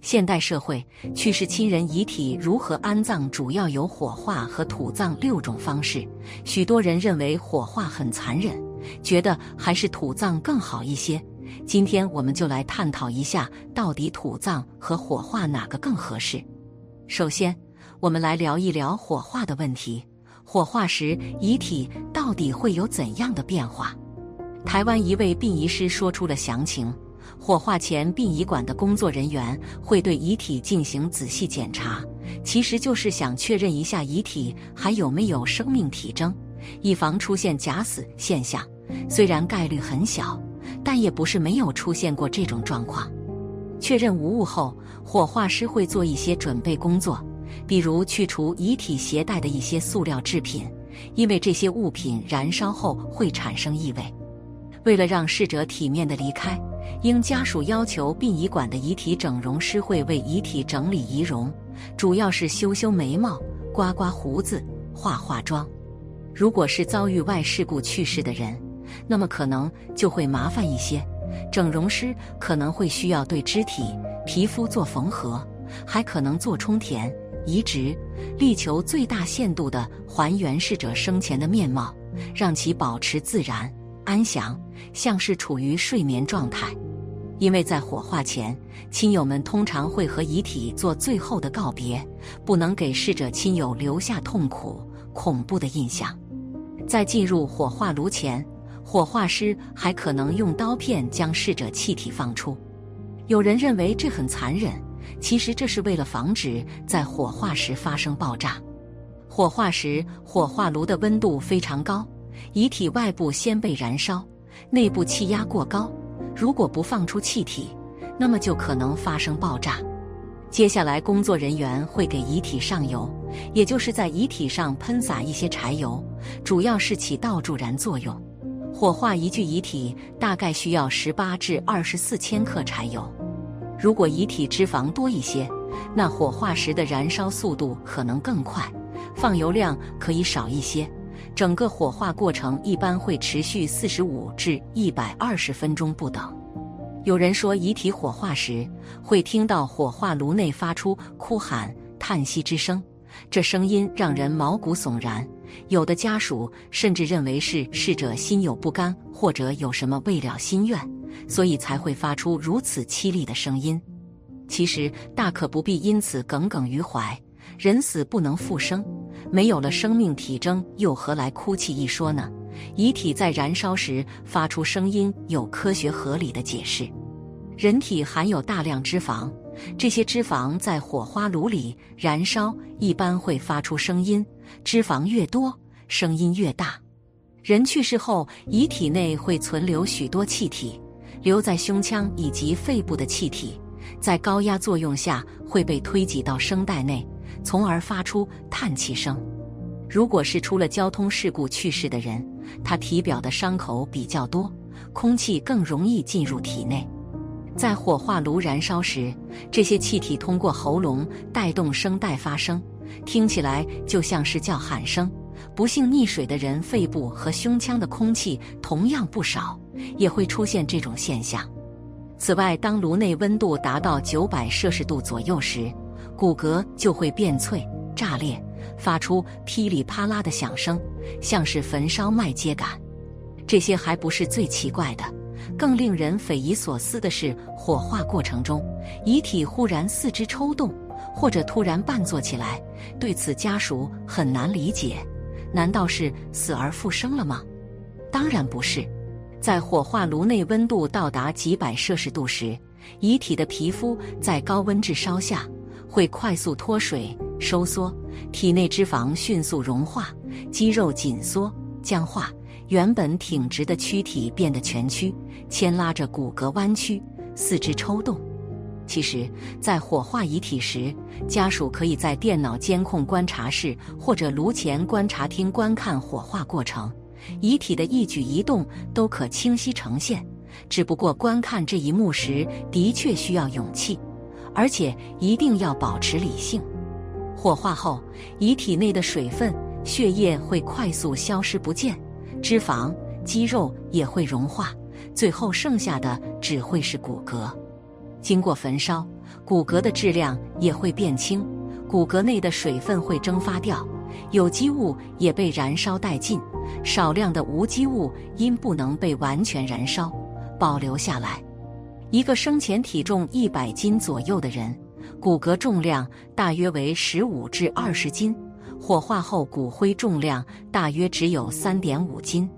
现代社会去世亲人遗体如何安葬，主要有火化和土葬六种方式。许多人认为火化很残忍，觉得还是土葬更好一些。今天我们就来探讨一下，到底土葬和火化哪个更合适。首先，我们来聊一聊火化的问题。火化时遗体到底会有怎样的变化？台湾一位殡仪师说出了详情。火化前，殡仪馆的工作人员会对遗体进行仔细检查，其实就是想确认一下遗体还有没有生命体征，以防出现假死现象。虽然概率很小，但也不是没有出现过这种状况。确认无误后，火化师会做一些准备工作，比如去除遗体携带的一些塑料制品，因为这些物品燃烧后会产生异味。为了让逝者体面的离开。应家属要求，殡仪馆的遗体整容师会为遗体整理仪容，主要是修修眉毛、刮刮胡子、化化妆。如果是遭遇外事故去世的人，那么可能就会麻烦一些，整容师可能会需要对肢体、皮肤做缝合，还可能做充填、移植，力求最大限度地还原逝者生前的面貌，让其保持自然、安详，像是处于睡眠状态。因为在火化前，亲友们通常会和遗体做最后的告别，不能给逝者亲友留下痛苦、恐怖的印象。在进入火化炉前，火化师还可能用刀片将逝者气体放出。有人认为这很残忍，其实这是为了防止在火化时发生爆炸。火化时，火化炉的温度非常高，遗体外部先被燃烧，内部气压过高。如果不放出气体，那么就可能发生爆炸。接下来，工作人员会给遗体上油，也就是在遗体上喷洒一些柴油，主要是起到助燃作用。火化一具遗体大概需要十八至二十四千克柴油。如果遗体脂肪多一些，那火化时的燃烧速度可能更快，放油量可以少一些。整个火化过程一般会持续四十五至一百二十分钟不等。有人说，遗体火化时会听到火化炉内发出哭喊、叹息之声，这声音让人毛骨悚然。有的家属甚至认为是逝者心有不甘，或者有什么未了心愿，所以才会发出如此凄厉的声音。其实大可不必因此耿耿于怀，人死不能复生。没有了生命体征，又何来哭泣一说呢？遗体在燃烧时发出声音，有科学合理的解释。人体含有大量脂肪，这些脂肪在火花炉里燃烧，一般会发出声音。脂肪越多，声音越大。人去世后，遗体内会存留许多气体，留在胸腔以及肺部的气体，在高压作用下会被推挤到声带内。从而发出叹气声。如果是出了交通事故去世的人，他体表的伤口比较多，空气更容易进入体内。在火化炉燃烧时，这些气体通过喉咙带动声带发声，听起来就像是叫喊声。不幸溺水的人，肺部和胸腔的空气同样不少，也会出现这种现象。此外，当炉内温度达到九百摄氏度左右时，骨骼就会变脆、炸裂，发出噼里啪啦的响声，像是焚烧麦秸秆。这些还不是最奇怪的，更令人匪夷所思的是，火化过程中遗体忽然四肢抽动，或者突然半坐起来。对此，家属很难理解，难道是死而复生了吗？当然不是，在火化炉内温度到达几百摄氏度时，遗体的皮肤在高温炙烧下。会快速脱水、收缩，体内脂肪迅速融化，肌肉紧缩、僵化，原本挺直的躯体变得蜷曲，牵拉着骨骼弯曲，四肢抽动。其实，在火化遗体时，家属可以在电脑监控观察室或者炉前观察厅观看火化过程，遗体的一举一动都可清晰呈现。只不过，观看这一幕时，的确需要勇气。而且一定要保持理性。火化后，遗体内的水分、血液会快速消失不见，脂肪、肌肉也会融化，最后剩下的只会是骨骼。经过焚烧，骨骼的质量也会变轻，骨骼内的水分会蒸发掉，有机物也被燃烧殆尽，少量的无机物因不能被完全燃烧，保留下来。一个生前体重一百斤左右的人，骨骼重量大约为十五至二十斤，火化后骨灰重量大约只有三点五斤。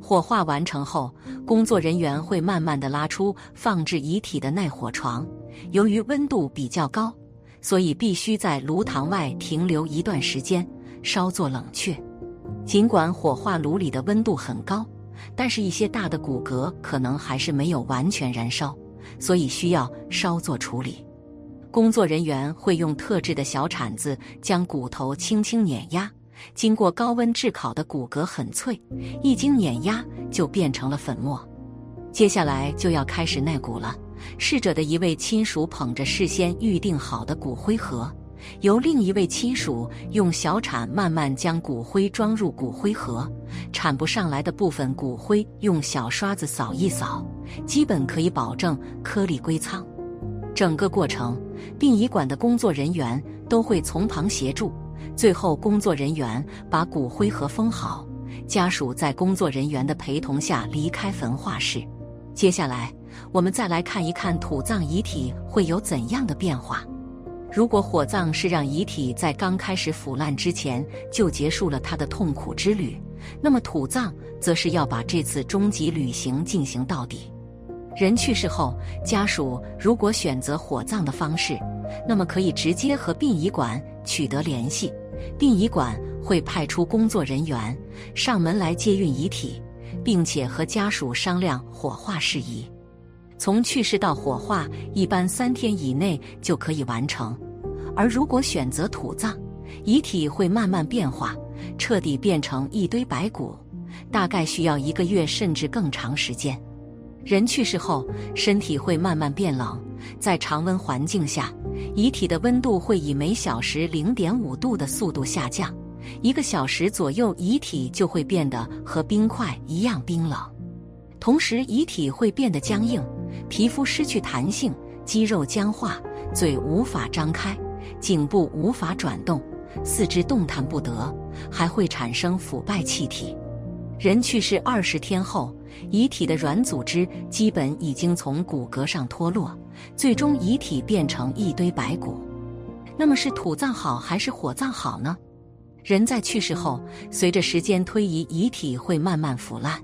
火化完成后，工作人员会慢慢的拉出放置遗体的耐火床。由于温度比较高，所以必须在炉膛外停留一段时间，稍作冷却。尽管火化炉里的温度很高，但是一些大的骨骼可能还是没有完全燃烧，所以需要稍作处理。工作人员会用特制的小铲子将骨头轻轻碾压。经过高温炙烤的骨骼很脆，一经碾压就变成了粉末。接下来就要开始耐骨了。逝者的一位亲属捧着事先预定好的骨灰盒，由另一位亲属用小铲慢慢将骨灰装入骨灰盒。铲不上来的部分骨灰用小刷子扫一扫，基本可以保证颗粒归仓。整个过程，殡仪馆的工作人员都会从旁协助。最后，工作人员把骨灰盒封好，家属在工作人员的陪同下离开焚化室。接下来，我们再来看一看土葬遗体会有怎样的变化。如果火葬是让遗体在刚开始腐烂之前就结束了他的痛苦之旅，那么土葬则是要把这次终极旅行进行到底。人去世后，家属如果选择火葬的方式，那么可以直接和殡仪馆取得联系。殡仪馆会派出工作人员上门来接运遗体，并且和家属商量火化事宜。从去世到火化，一般三天以内就可以完成。而如果选择土葬，遗体会慢慢变化，彻底变成一堆白骨，大概需要一个月甚至更长时间。人去世后，身体会慢慢变冷，在常温环境下。遗体的温度会以每小时零点五度的速度下降，一个小时左右，遗体就会变得和冰块一样冰冷。同时，遗体会变得僵硬，皮肤失去弹性，肌肉僵化，嘴无法张开，颈部无法转动，四肢动弹不得，还会产生腐败气体。人去世二十天后，遗体的软组织基本已经从骨骼上脱落。最终遗体变成一堆白骨，那么是土葬好还是火葬好呢？人在去世后，随着时间推移，遗体会慢慢腐烂，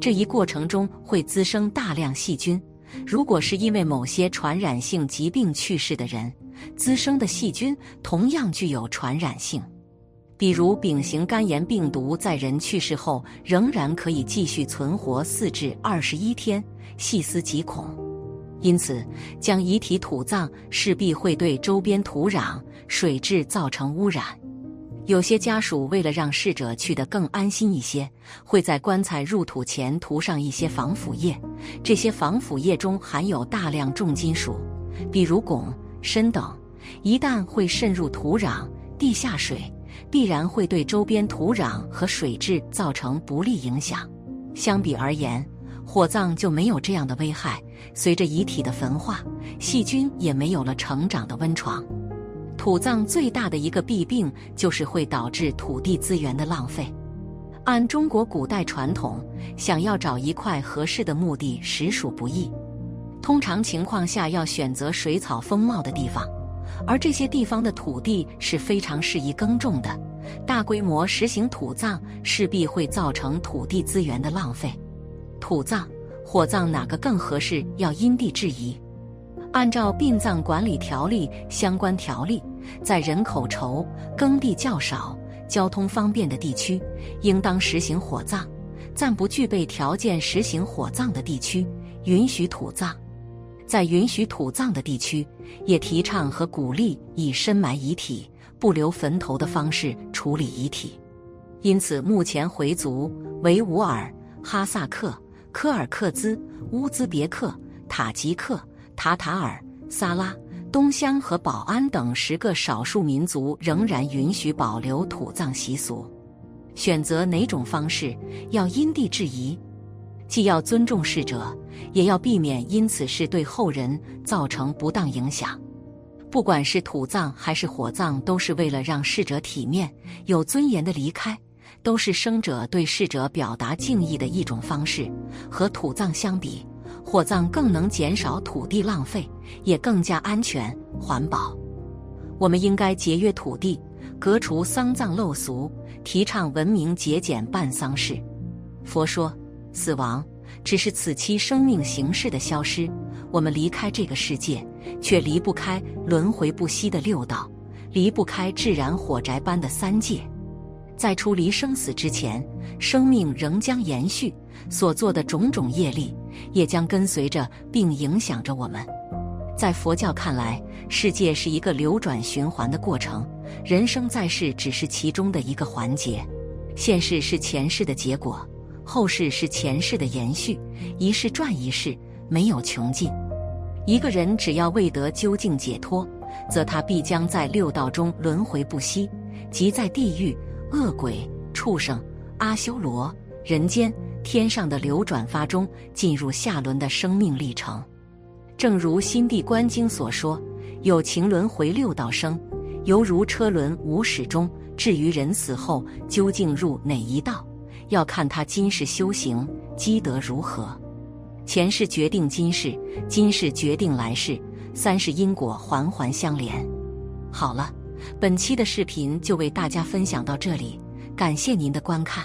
这一过程中会滋生大量细菌。如果是因为某些传染性疾病去世的人，滋生的细菌同样具有传染性，比如丙型肝炎病毒在人去世后仍然可以继续存活四至二十一天，细思极恐。因此，将遗体土葬势必会对周边土壤、水质造成污染。有些家属为了让逝者去得更安心一些，会在棺材入土前涂上一些防腐液。这些防腐液中含有大量重金属，比如汞、砷等，一旦会渗入土壤、地下水，必然会对周边土壤和水质造成不利影响。相比而言，火葬就没有这样的危害。随着遗体的焚化，细菌也没有了成长的温床。土葬最大的一个弊病就是会导致土地资源的浪费。按中国古代传统，想要找一块合适的墓地实属不易。通常情况下，要选择水草丰茂的地方，而这些地方的土地是非常适宜耕种的。大规模实行土葬，势必会造成土地资源的浪费。土葬。火葬哪个更合适？要因地制宜。按照殡葬管理条例相关条例，在人口稠、耕地较少、交通方便的地区，应当实行火葬；暂不具备条件实行火葬的地区，允许土葬。在允许土葬的地区，也提倡和鼓励以深埋遗体、不留坟头的方式处理遗体。因此，目前回族、维吾尔、哈萨克。科尔克孜、乌兹别克、塔吉克、塔塔尔、撒拉、东乡和保安等十个少数民族仍然允许保留土葬习俗。选择哪种方式要因地制宜。既要尊重逝者，也要避免因此事对后人造成不当影响。不管是土葬还是火葬，都是为了让逝者体面、有尊严的离开，都是生者对逝者表达敬意的一种方式。和土葬相比，火葬更能减少土地浪费，也更加安全环保。我们应该节约土地，革除丧葬陋俗，提倡文明节俭办丧事。佛说，死亡只是此期生命形式的消失。我们离开这个世界，却离不开轮回不息的六道，离不开自然火宅般的三界。在出离生死之前，生命仍将延续，所做的种种业力也将跟随着并影响着我们。在佛教看来，世界是一个流转循环的过程，人生在世只是其中的一个环节。现世是前世的结果，后世是前世的延续，一世转一世，没有穷尽。一个人只要未得究竟解脱，则他必将在六道中轮回不息，即在地狱、恶鬼、畜生、阿修罗、人间、天上的流转发中，进入下轮的生命历程。正如《心地观经》所说：“有情轮回六道生，犹如车轮无始终。”至于人死后究竟入哪一道，要看他今世修行积德如何。前世决定今世，今世决定来世，三世因果环环相连。好了，本期的视频就为大家分享到这里，感谢您的观看。